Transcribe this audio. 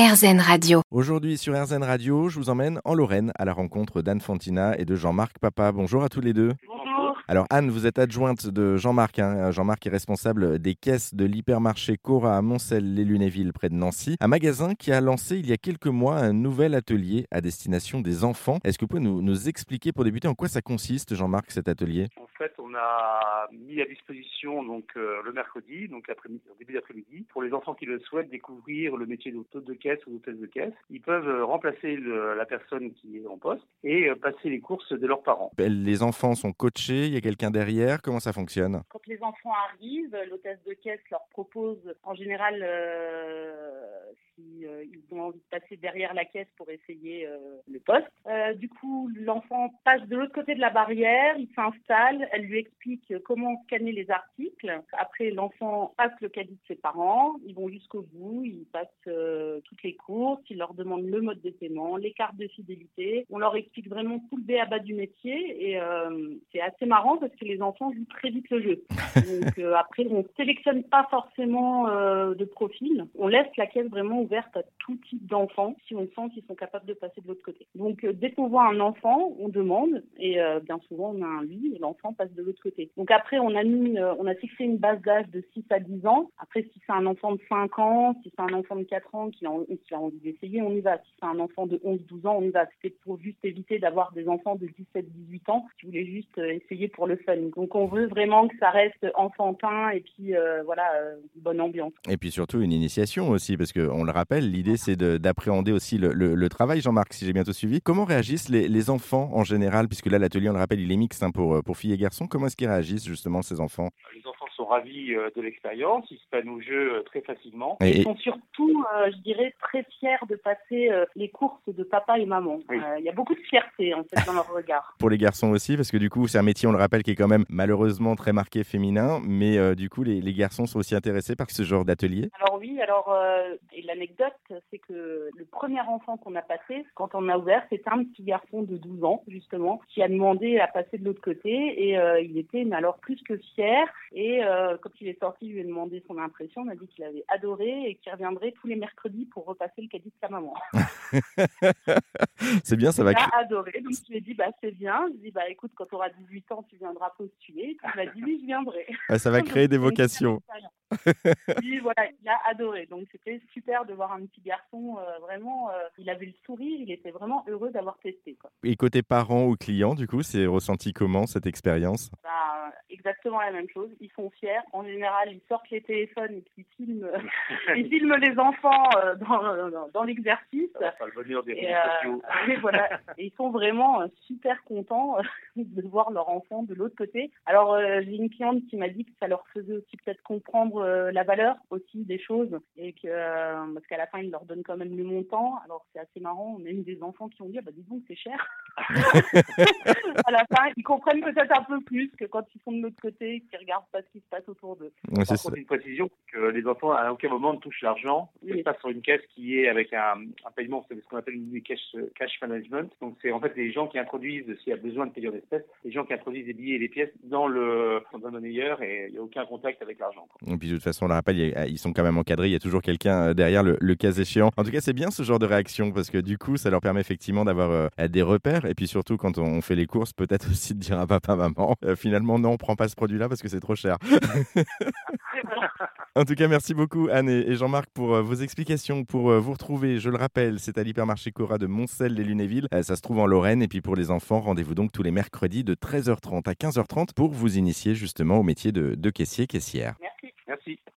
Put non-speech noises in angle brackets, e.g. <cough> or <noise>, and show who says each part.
Speaker 1: RZN Radio.
Speaker 2: Aujourd'hui sur RZN Radio, je vous emmène en Lorraine à la rencontre d'Anne Fantina et de Jean-Marc Papa. Bonjour à tous les deux. Alors Anne, vous êtes adjointe de Jean-Marc. hein. Jean-Marc est responsable des caisses de l'hypermarché Cora à Moncel-les-Lunéville près de Nancy. Un magasin qui a lancé il y a quelques mois un nouvel atelier à destination des enfants. Est-ce que vous pouvez nous, nous expliquer pour débuter en quoi ça consiste Jean-Marc cet atelier?
Speaker 3: En fait, on a mis à disposition donc euh, le mercredi, donc au début d'après-midi, pour les enfants qui le souhaitent découvrir le métier d'hôte de caisse ou d'hôtesse de caisse. Ils peuvent euh, remplacer le- la personne qui est en poste et euh, passer les courses de leurs parents.
Speaker 2: Les enfants sont coachés, il y a quelqu'un derrière, comment ça fonctionne?
Speaker 4: Quand les enfants arrivent, l'hôtesse de caisse leur propose en général euh, euh, ils ont envie de passer derrière la caisse pour essayer euh, le poste. Euh, du coup, l'enfant passe de l'autre côté de la barrière, il s'installe, elle lui explique comment scanner les articles. Après, l'enfant passe le caddie de ses parents, ils vont jusqu'au bout, ils passent toutes les courses, ils leur demandent le mode de paiement, les cartes de fidélité. On leur explique vraiment tout le B à bas du métier et c'est assez marrant parce que les enfants jouent très vite le jeu. <laughs> Donc après, on sélectionne pas forcément de profil. On laisse la caisse vraiment ouverte à tout type d'enfants si on sent qu'ils sont capables de passer de l'autre côté. Donc euh, dès qu'on voit un enfant, on demande et euh, bien souvent on a un lui et l'enfant passe de l'autre côté. Donc après, on a mis, euh, on a fixé une base d'âge de 6 à 10 ans. Après, si c'est un enfant de 5 ans, si c'est un enfant de 4 ans qui a, qui a envie d'essayer, on y va. Si c'est un enfant de 11-12 ans, on y va. C'était pour juste éviter d'avoir des enfants de 17-18 ans qui voulaient juste essayer pour le fun. Donc on veut vraiment que ça reste enfantin et puis euh, voilà, bonne ambiance.
Speaker 2: Et puis surtout une initiation aussi, parce qu'on le l'idée c'est de- d'appréhender aussi le, travail, Jean-Marc, si j'ai bien tout suivi. Comment réagissent les, enfants en général, puisque là l'atelier, on le rappelle, il est mixte hein, pour, pour filles et garçons. Comment est-ce qu'ils réagissent justement ces enfants
Speaker 3: ravis euh, de l'expérience, ils se prennent au jeu euh, très facilement.
Speaker 2: Et-
Speaker 4: Ils sont surtout, euh, je dirais, très fiers de passer euh, les courses de papa et maman.
Speaker 3: Oui.
Speaker 4: Euh, Il y a beaucoup de fierté en fait dans leur regard. <laughs>
Speaker 2: Pour les garçons aussi, parce que du coup c'est un métier, on le rappelle, qui est quand même malheureusement très marqué féminin, mais euh, du coup les, les garçons sont aussi intéressés par ce genre d'atelier.
Speaker 4: Alors oui, alors euh, et l'anecdote, c'est que le premier enfant qu'on a passé, quand on a ouvert, c'était un petit garçon de 12 ans justement, qui a demandé à passer de l'autre côté et euh, il était mais alors plus que fier. Et euh, quand il est sorti, je lui ai demandé son impression, il m'a dit qu'il avait adoré et qu'il reviendrait tous les mercredis pour repasser le caddie de sa maman. <laughs>
Speaker 2: c'est bien, ça va.
Speaker 4: Il a adoré, donc je lui ai dit bah c'est bien. Je lui ai dit bah écoute quand tu auras 18 ans tu viendras postuler. Il m'a dit oui je viendrai.
Speaker 2: Ah, Ça va créer des vocations.
Speaker 4: Voilà, il a adoré. Donc, c'était super de voir un petit garçon. euh, vraiment, euh, il avait le sourire. Il était vraiment heureux d'avoir testé. Quoi.
Speaker 2: Et côté parents ou clients, du coup, c'est ressenti comment cette expérience?
Speaker 4: Bah, exactement la même chose. Ils sont fiers. En général, ils sortent les téléphones et puis ils filment, ils filment les enfants euh, dans, dans, dans l'exercice.
Speaker 3: Le des
Speaker 4: Et, euh, <laughs> voilà. Et ils sont vraiment euh, super contents euh, de voir leur enfant de l'autre côté. Alors, euh, j'ai une cliente qui m'a dit que ça leur faisait aussi peut-être comprendre euh, la valeur aussi des choses et que euh, parce qu'à la fin ils leur donnent quand même le montant. Alors c'est assez marrant. On a eu des enfants qui ont dit ah, bah dis donc c'est cher. <laughs> à la fin ils comprennent peut-être un peu plus que quand ils sont de l'autre côté, qu'ils regardent pas ce qui se passe autour d'eux.
Speaker 2: Ouais, c'est
Speaker 3: Par contre, une précision, que les enfants à aucun moment ne touchent l'argent.
Speaker 4: Oui.
Speaker 3: Ils passent sur une caisse qui est avec un, un paiement, c'est ce qu'on appelle une cash, cash management. Donc c'est en fait les gens qui introduisent, s'il y a besoin de payer en espèces, les gens qui introduisent les billets et les pièces dans le dans un monnayeur et il n'y a aucun contact avec l'argent.
Speaker 2: Et puis de toute façon, on le rappelle, ils sont quand même encadrés, il y a toujours quelqu'un euh, derrière le, le cas échéant. En tout cas, c'est bien ce genre de réaction parce que du coup, ça leur permet effectivement d'avoir euh, des repères et puis surtout quand on fait les courses, peut-être <laughs> aussi de dire à papa, maman, euh, finalement non, on prend pas ce produit-là parce que c'est trop cher. <laughs> En tout cas, merci beaucoup Anne et Jean-Marc pour euh, vos explications, pour euh, vous retrouver. Je le rappelle, c'est à l'hypermarché Cora de Moncel-les-Lunévilles. Euh, Ça se trouve en Lorraine. Et puis pour les enfants, rendez-vous donc tous les mercredis de 13h30 à 15h30 pour vous initier justement au métier de, de caissier-caissière.
Speaker 4: Merci.